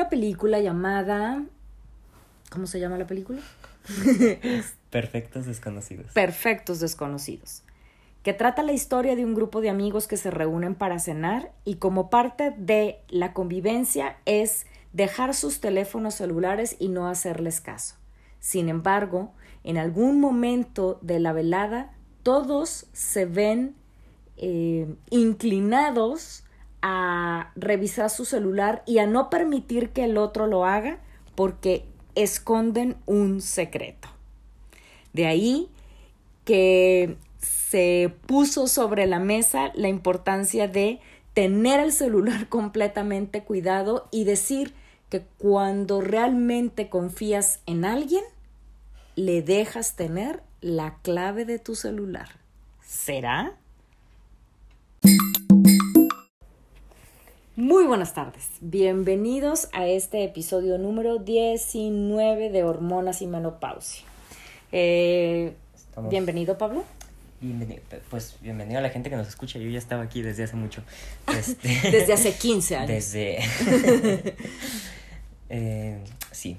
Una película llamada... ¿Cómo se llama la película? Perfectos desconocidos. Perfectos desconocidos. Que trata la historia de un grupo de amigos que se reúnen para cenar y como parte de la convivencia es dejar sus teléfonos celulares y no hacerles caso. Sin embargo, en algún momento de la velada, todos se ven eh, inclinados a revisar su celular y a no permitir que el otro lo haga porque esconden un secreto. De ahí que se puso sobre la mesa la importancia de tener el celular completamente cuidado y decir que cuando realmente confías en alguien, le dejas tener la clave de tu celular. ¿Será? Muy buenas tardes, bienvenidos a este episodio número 19 de Hormonas y Menopausia. Eh, bienvenido Pablo. Bienvenido, pues bienvenido a la gente que nos escucha. Yo ya estaba aquí desde hace mucho. Este, desde hace 15 años. Desde... eh, sí.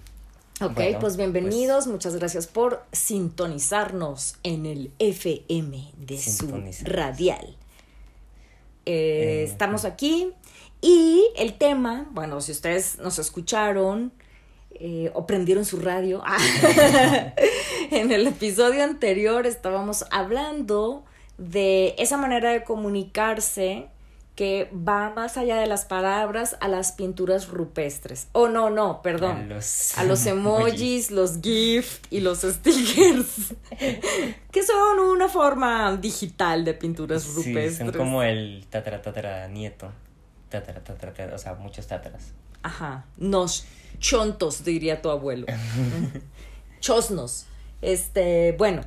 Ok, pues, pues bienvenidos. Muchas gracias por sintonizarnos en el FM de su radial. Eh, estamos aquí y el tema, bueno, si ustedes nos escucharon eh, o prendieron su radio, en el episodio anterior estábamos hablando de esa manera de comunicarse que va más allá de las palabras a las pinturas rupestres. Oh, no, no, perdón. A los, a los emojis, los GIF y los stickers. que son una forma digital de pinturas rupestres. son como el tatara tatara nieto o sea, muchos tátras. Ajá, nos chontos, diría tu abuelo. Chosnos. Este, bueno,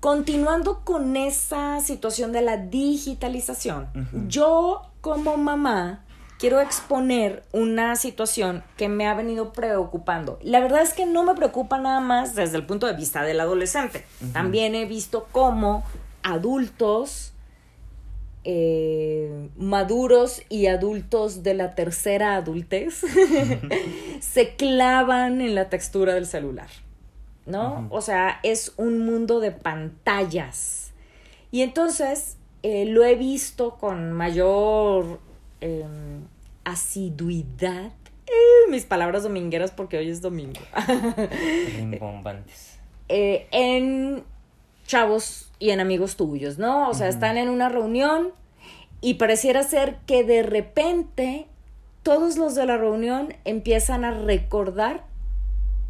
continuando con esa situación de la digitalización, yo como mamá quiero exponer una situación que me ha venido preocupando. La verdad es que no me preocupa nada más desde el punto de vista del adolescente. También he visto cómo adultos eh, maduros y adultos de la tercera adultez se clavan en la textura del celular, ¿no? O sea, es un mundo de pantallas. Y entonces eh, lo he visto con mayor em, asiduidad. Eh, mis palabras domingueras porque hoy es domingo. Rimbombantes. en chavos y en amigos tuyos, ¿no? O sea, están en una reunión y pareciera ser que de repente todos los de la reunión empiezan a recordar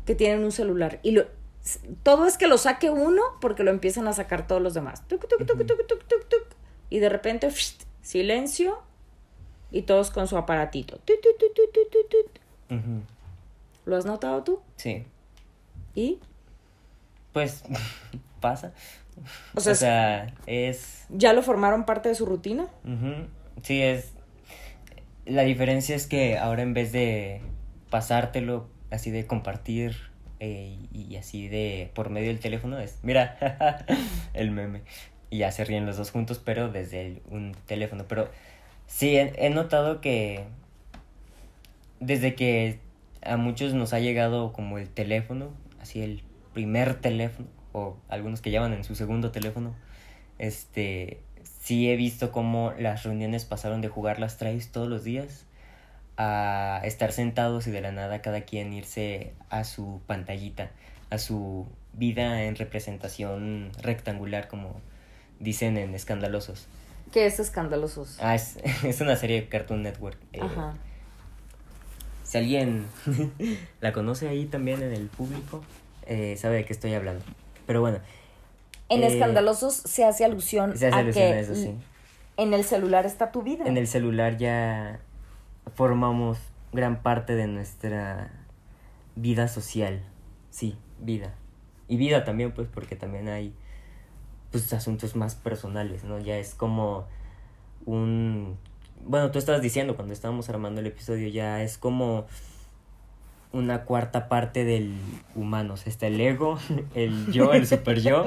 que tienen un celular y lo, todo es que lo saque uno porque lo empiezan a sacar todos los demás. y de repente silencio y todos con su aparatito. ¿Lo has notado tú? Sí. ¿Y? Pues pasa. O sea, es... ¿Ya lo formaron parte de su rutina? Sí, es... La diferencia es que ahora en vez de pasártelo así de compartir eh, y así de por medio del teléfono es, mira, el meme. Y ya se ríen los dos juntos, pero desde un teléfono. Pero sí, he notado que desde que a muchos nos ha llegado como el teléfono, así el primer teléfono, o algunos que llaman en su segundo teléfono, este, sí he visto cómo las reuniones pasaron de jugar las traes todos los días a estar sentados y de la nada cada quien irse a su pantallita, a su vida en representación rectangular, como dicen en Escandalosos. ¿Qué es Escandalosos? Ah, es, es una serie de Cartoon Network. Eh, Ajá. Si alguien la conoce ahí también en el público, eh, sabe de qué estoy hablando. Pero bueno. En eh, Escandalosos se hace alusión a que en el celular está tu vida. En el celular ya formamos gran parte de nuestra vida social. Sí, vida. Y vida también, pues, porque también hay pues asuntos más personales, ¿no? Ya es como un bueno, tú estabas diciendo cuando estábamos armando el episodio, ya es como una cuarta parte del humano. O sea, está el ego, el yo, el super yo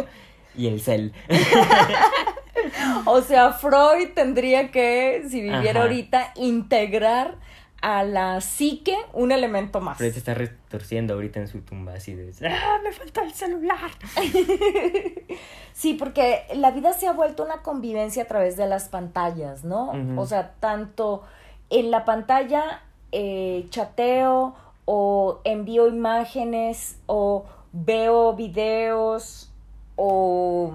y el cel. o sea, Freud tendría que, si viviera ahorita, integrar a la psique un elemento más. Freud se está retorciendo ahorita en su tumba así de, ¡ah, me falta el celular! sí, porque la vida se ha vuelto una convivencia a través de las pantallas, ¿no? O sea, tanto en la pantalla eh, chateo o envío imágenes o veo videos o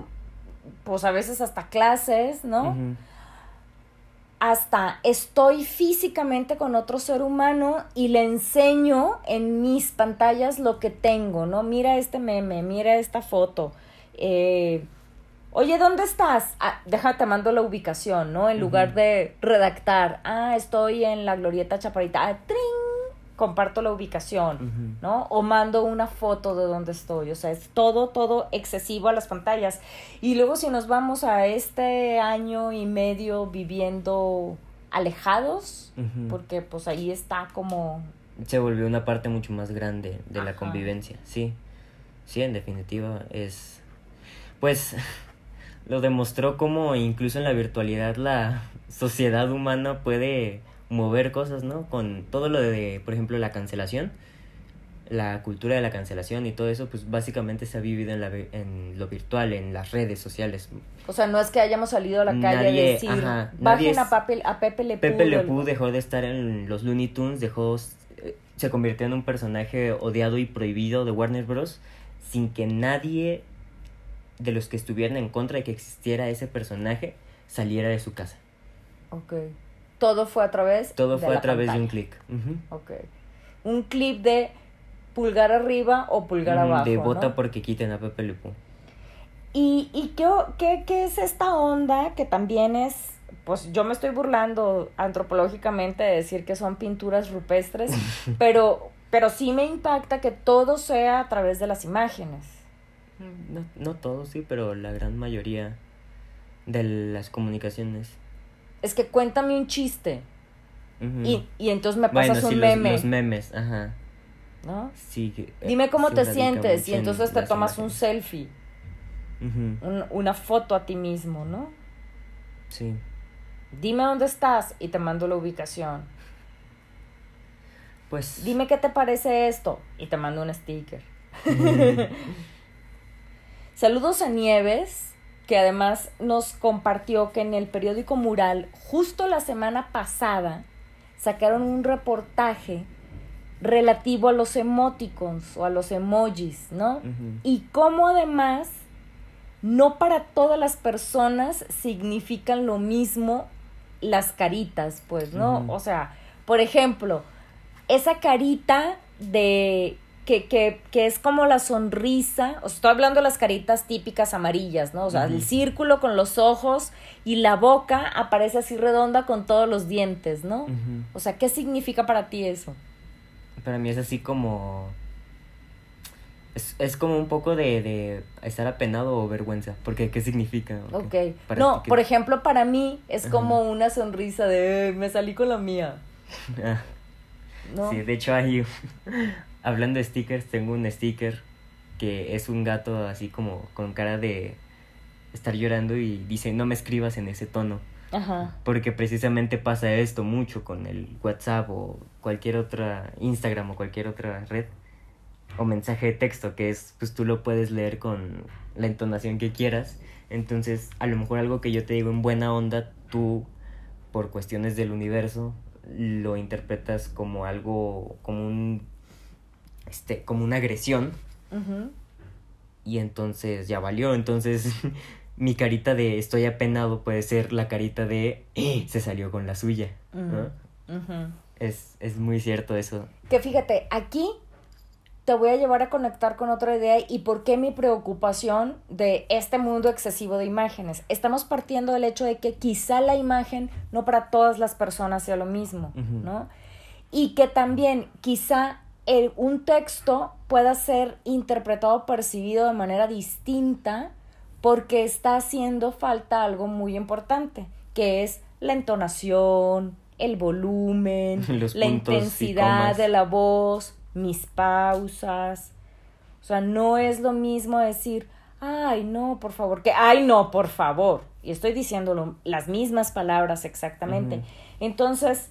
pues a veces hasta clases, ¿no? Hasta estoy físicamente con otro ser humano y le enseño en mis pantallas lo que tengo, ¿no? Mira este meme, mira esta foto. Eh, Oye, ¿dónde estás? Ah, déjate, mando la ubicación, ¿no? En lugar de redactar, ah, estoy en la Glorieta Chaparita, ah, ¡tring! Comparto la ubicación, ¿no? O mando una foto de dónde estoy. O sea, es todo, todo excesivo a las pantallas. Y luego si nos vamos a este año y medio viviendo alejados, porque pues ahí está como... Se volvió una parte mucho más grande de la convivencia, sí. Sí, en definitiva es... Pues lo demostró como incluso en la virtualidad la sociedad humana puede mover cosas, ¿no? Con todo lo de, por ejemplo, la cancelación, la cultura de la cancelación y todo eso, pues básicamente se ha vivido en, la, en lo virtual, en las redes sociales. O sea, no es que hayamos salido a la calle a decir, bajen a, a Pepe Le Pepe Le dejó de estar en los Looney Tunes, dejó, eh, se convirtió en un personaje odiado y prohibido de Warner Bros. sin que nadie de los que estuvieran en contra de que existiera ese personaje saliera de su casa. Ok. Todo fue a través Todo fue a través de un clic. Ok. Un clip de pulgar arriba o pulgar abajo. De vota porque quiten a Pepe ¿Y, y qué, qué, qué es esta onda que también es pues yo me estoy burlando antropológicamente de decir que son pinturas rupestres, pero, pero sí me impacta que todo sea a través de las imágenes. No, no todo, sí, pero la gran mayoría de las comunicaciones es que cuéntame un chiste. y, y, entonces me pasas un meme. Los, memes, ajá. ¿No? Sí. Eh, Dime cómo te sientes y entonces te tomas un selfie. una foto a ti mismo, ¿no? Sí. Dime dónde estás y te mando la ubicación. Pues. Dime qué te parece esto y te mando un sticker. Saludos a Nieves que además nos compartió que en el periódico Mural, justo la semana pasada, sacaron un reportaje relativo a los emoticons o a los emojis, ¿no? Y cómo además no para todas las personas significan lo mismo las caritas, pues, ¿no? O sea, por ejemplo, esa carita de que, que, que, es como la sonrisa, o sea, estoy hablando de las caritas típicas amarillas, ¿no? O sea, el círculo con los ojos y la boca aparece así redonda con todos los dientes, ¿no? O sea, ¿qué significa para ti eso? Para mí es así como... Es, es como un poco de, de, estar apenado o vergüenza, porque ¿qué significa? Ok. no, por ejemplo, para mí es como una sonrisa de me salí con la mía. Ah. ¿No? Sí, de hecho hay Hablando de stickers, tengo un sticker que es un gato así como con cara de estar llorando y dice no me escribas en ese tono. Ajá. Porque precisamente pasa esto mucho con el WhatsApp o cualquier otra Instagram o cualquier otra red o mensaje de texto que es pues tú lo puedes leer con la entonación que quieras. Entonces, a lo mejor algo que yo te digo en buena onda, tú por cuestiones del universo lo interpretas como algo como un este, como una agresión. Y entonces ya valió. Entonces mi carita de estoy apenado puede ser la carita de eh, se salió con la suya. es, es muy cierto eso. Que fíjate, aquí te voy a llevar a conectar con otra idea y por qué mi preocupación de este mundo excesivo de imágenes. Estamos partiendo del hecho de que quizá la imagen no para todas las personas sea lo mismo, ¿no? Y que también quizá el, un texto pueda ser interpretado o percibido de manera distinta porque está haciendo falta algo muy importante, que es la entonación, el volumen, la intensidad de la voz, mis pausas. O sea, no es lo mismo decir, ay, no, por favor, que, ay, no, por favor. Y estoy diciendo las mismas palabras exactamente. Entonces,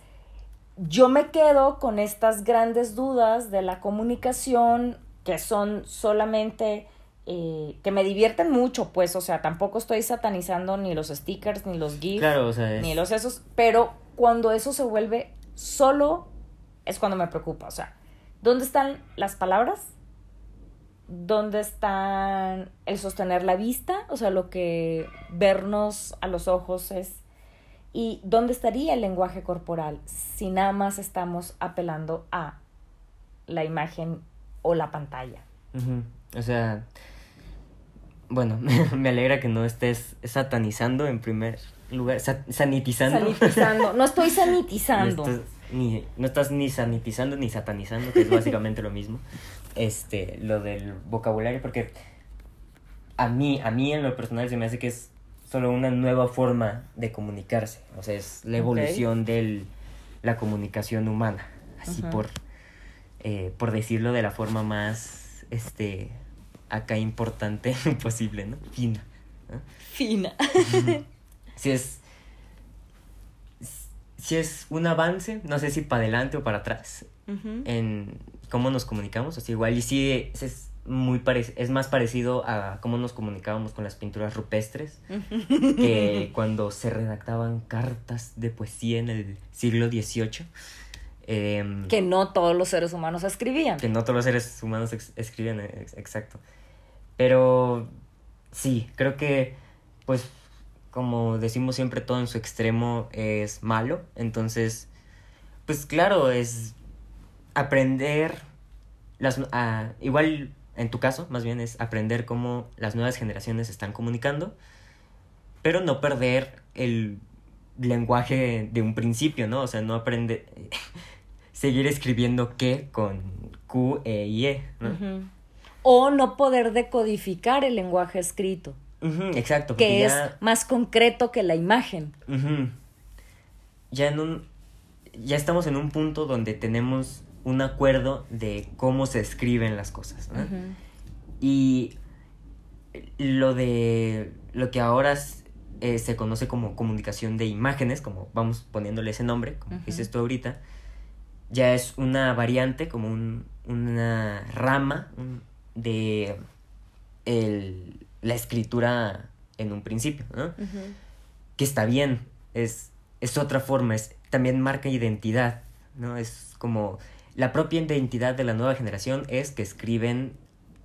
yo me quedo con estas grandes dudas de la comunicación que son solamente eh, que me divierten mucho, pues, o sea, tampoco estoy satanizando ni los stickers, ni los GIFs, ni los esos, pero cuando eso se vuelve solo es cuando me preocupa, o sea, ¿dónde están las palabras? ¿Dónde están el sostener la vista? O sea, lo que vernos a los ojos es... ¿Y dónde estaría el lenguaje corporal si nada más estamos apelando a la imagen o la pantalla? O sea, bueno, me alegra que no estés satanizando en primer lugar, sanitizando. Sanitizando, no estoy sanitizando. No estás, ni, no estás ni sanitizando ni satanizando, que es básicamente lo mismo. Este, lo del vocabulario, porque a mí, a mí en lo personal se me hace que es solo una nueva forma de comunicarse. O sea, es la evolución de la comunicación humana. Así por, eh, por decirlo de la forma más, este, acá importante posible, ¿no? Fina. Fina. si es. Si es un avance, no sé si para adelante o para atrás, en cómo nos comunicamos. O sea, igual y es, muy es más parecido a cómo nos comunicábamos con las pinturas rupestres que cuando se redactaban cartas de poesía en el siglo XVIII. Em, que no todos los seres humanos escribían. Que no todos los seres humanos escribían, exacto. Pero sí, creo que, pues, como decimos siempre, todo en su extremo es malo. Entonces, pues claro, es aprender las igual en tu caso, más bien es aprender cómo las nuevas generaciones están comunicando, pero no perder el lenguaje de un principio, ¿no? O sea, no aprender seguir escribiendo que con Q, E y E, ¿no? o no poder decodificar el lenguaje escrito. exacto. Que es más concreto que la imagen. Ya en un. Ya estamos en un punto donde tenemos un acuerdo de cómo se escriben las cosas. Y lo de. lo que ahora eh, se conoce como comunicación de imágenes, como vamos poniéndole ese nombre, como dices tú ahorita, ya es una variante, como un, una rama, de el, la escritura en un principio, ¿no? Que está bien, es, es otra forma, es, también marca identidad, ¿no? Es como la propia identidad de la nueva generación es que escriben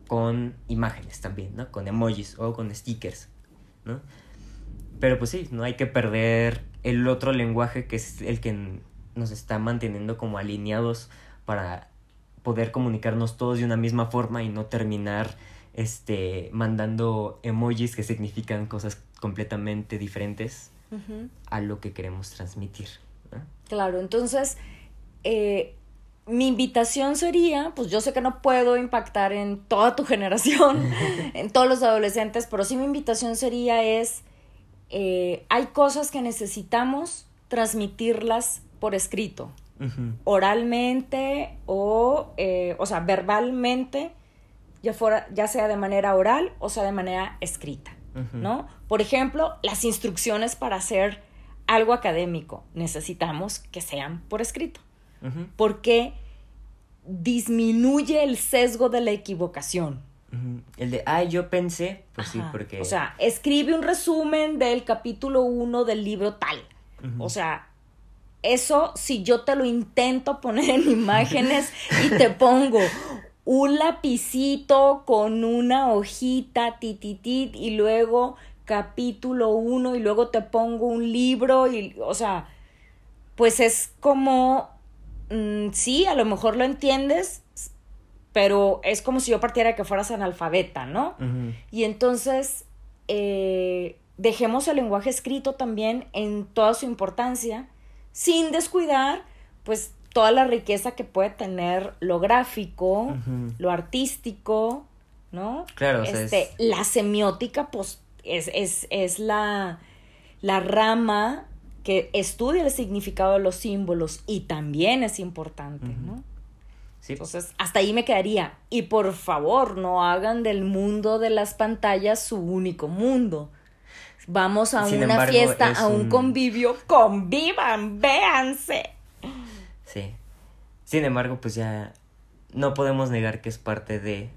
con imágenes también, ¿no? Con emojis o con stickers, ¿no? Pero pues sí, no hay que perder el otro lenguaje que es el que nos está manteniendo como alineados para poder comunicarnos todos de una misma forma y no terminar este mandando emojis que significan cosas completamente diferentes a lo que queremos transmitir. Claro, entonces eh, mi invitación sería, pues yo sé que no puedo impactar en toda tu generación, en todos los adolescentes, pero sí mi invitación sería es, eh, hay cosas que necesitamos transmitirlas por escrito. Oralmente o, eh, o sea, verbalmente, ya, fuera, ya sea de manera oral o sea de manera escrita, ¿no? Por ejemplo, las instrucciones para hacer algo académico. Necesitamos que sean por escrito, porque disminuye el sesgo de la equivocación. El de, ay, yo pensé, pues sí, porque... O sea, escribe un resumen del capítulo 1 del libro tal. O sea, eso si yo te lo intento poner en imágenes y te pongo un lapicito con una hojita, tititit, y luego capítulo uno, y luego te pongo un libro, y, o sea, pues es como, mm, sí, a lo mejor lo entiendes, pero es como si yo partiera de que fueras analfabeta, ¿no? Y entonces, eh, dejemos el lenguaje escrito también en toda su importancia sin descuidar, pues, toda la riqueza que puede tener lo gráfico, lo artístico, ¿no? Claro, este, la semiótica, pues, es, es, la, la rama que estudia el significado de los símbolos y también es importante, ¿no? Sí. Entonces, hasta ahí me quedaría. Y por favor, no hagan del mundo de las pantallas su único mundo. Vamos a una fiesta, a un, convivio, convivan, véanse. Sí. Sin embargo, pues ya no podemos negar que es parte de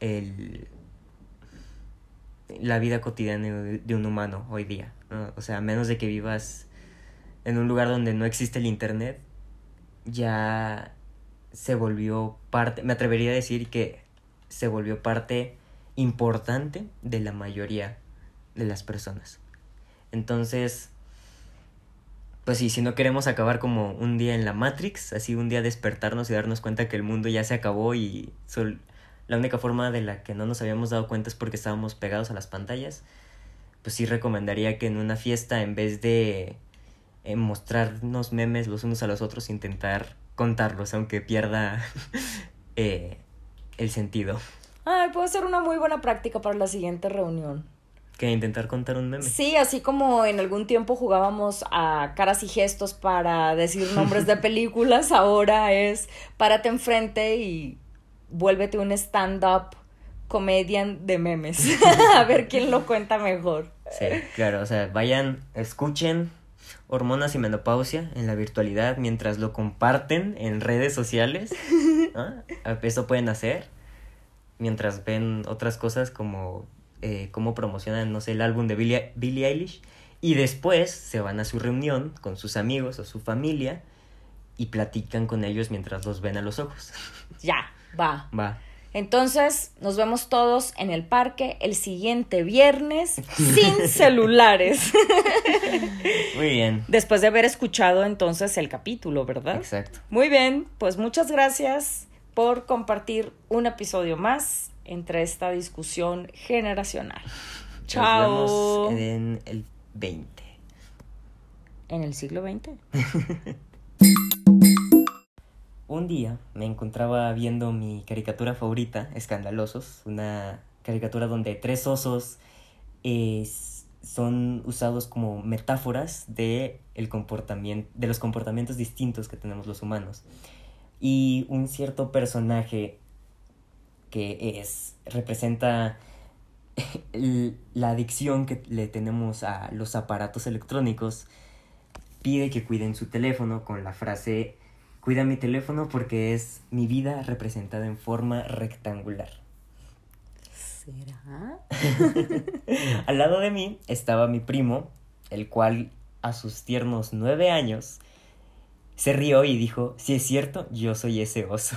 el, la vida cotidiana de un humano hoy día. O sea, a menos de que vivas en un lugar donde no existe el Internet, ya se volvió parte, me atrevería a decir que se volvió parte importante de la mayoría de las personas. Entonces, pues sí, si no queremos acabar como un día en la Matrix, así un día despertarnos y darnos cuenta que el mundo ya se acabó y la única forma de la que no nos habíamos dado cuenta es porque estábamos pegados a las pantallas, pues sí recomendaría que en una fiesta en vez de eh, mostrarnos memes los unos a los otros, intentar contarlos, aunque pierda eh, el sentido. Ay, puede ser una muy buena práctica para la siguiente reunión. Que intentar contar un meme. Sí, así como en algún tiempo jugábamos a caras y gestos para decir nombres de películas, ahora es párate enfrente y vuélvete un stand-up comedian de memes. a ver quién lo cuenta mejor. Sí, claro, o sea, vayan, escuchen hormonas y menopausia en la virtualidad mientras lo comparten en redes sociales. Eso pueden hacer mientras ven otras cosas como eh, cómo promocionan, no sé, el álbum de Billie, Billie Eilish. Y después se van a su reunión con sus amigos o su familia y platican con ellos mientras los ven a los ojos. Ya, va. Va. Entonces, nos vemos todos en el parque el siguiente viernes sin celulares. Muy bien. Después de haber escuchado entonces el capítulo, ¿verdad? Exacto. Muy bien, pues muchas gracias por compartir un episodio más entre esta discusión generacional. Chao. Nos vemos en el 20. ¿En el siglo XX? Un día me encontraba viendo mi caricatura favorita, Escandalosos, una caricatura donde tres osos son usados como metáforas de, el comportamiento, de los comportamientos distintos que tenemos los humanos. Y un cierto personaje que es, representa la adicción que le tenemos a los aparatos electrónicos, pide que cuiden su teléfono con la frase Cuida mi teléfono porque es mi vida representada en forma rectangular. ¿Será? Al lado de mí estaba mi primo, el cual a sus tiernos nueve años se rió y dijo, si es cierto, yo soy ese oso.